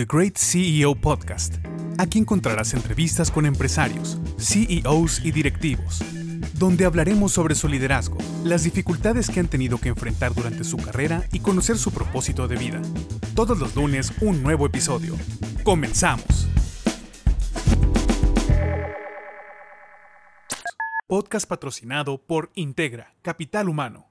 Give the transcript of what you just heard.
The Great CEO Podcast. Aquí encontrarás entrevistas con empresarios, CEOs y directivos, donde hablaremos sobre su liderazgo, las dificultades que han tenido que enfrentar durante su carrera y conocer su propósito de vida. Todos los lunes un nuevo episodio. ¡Comenzamos! Podcast patrocinado por Integra, Capital Humano.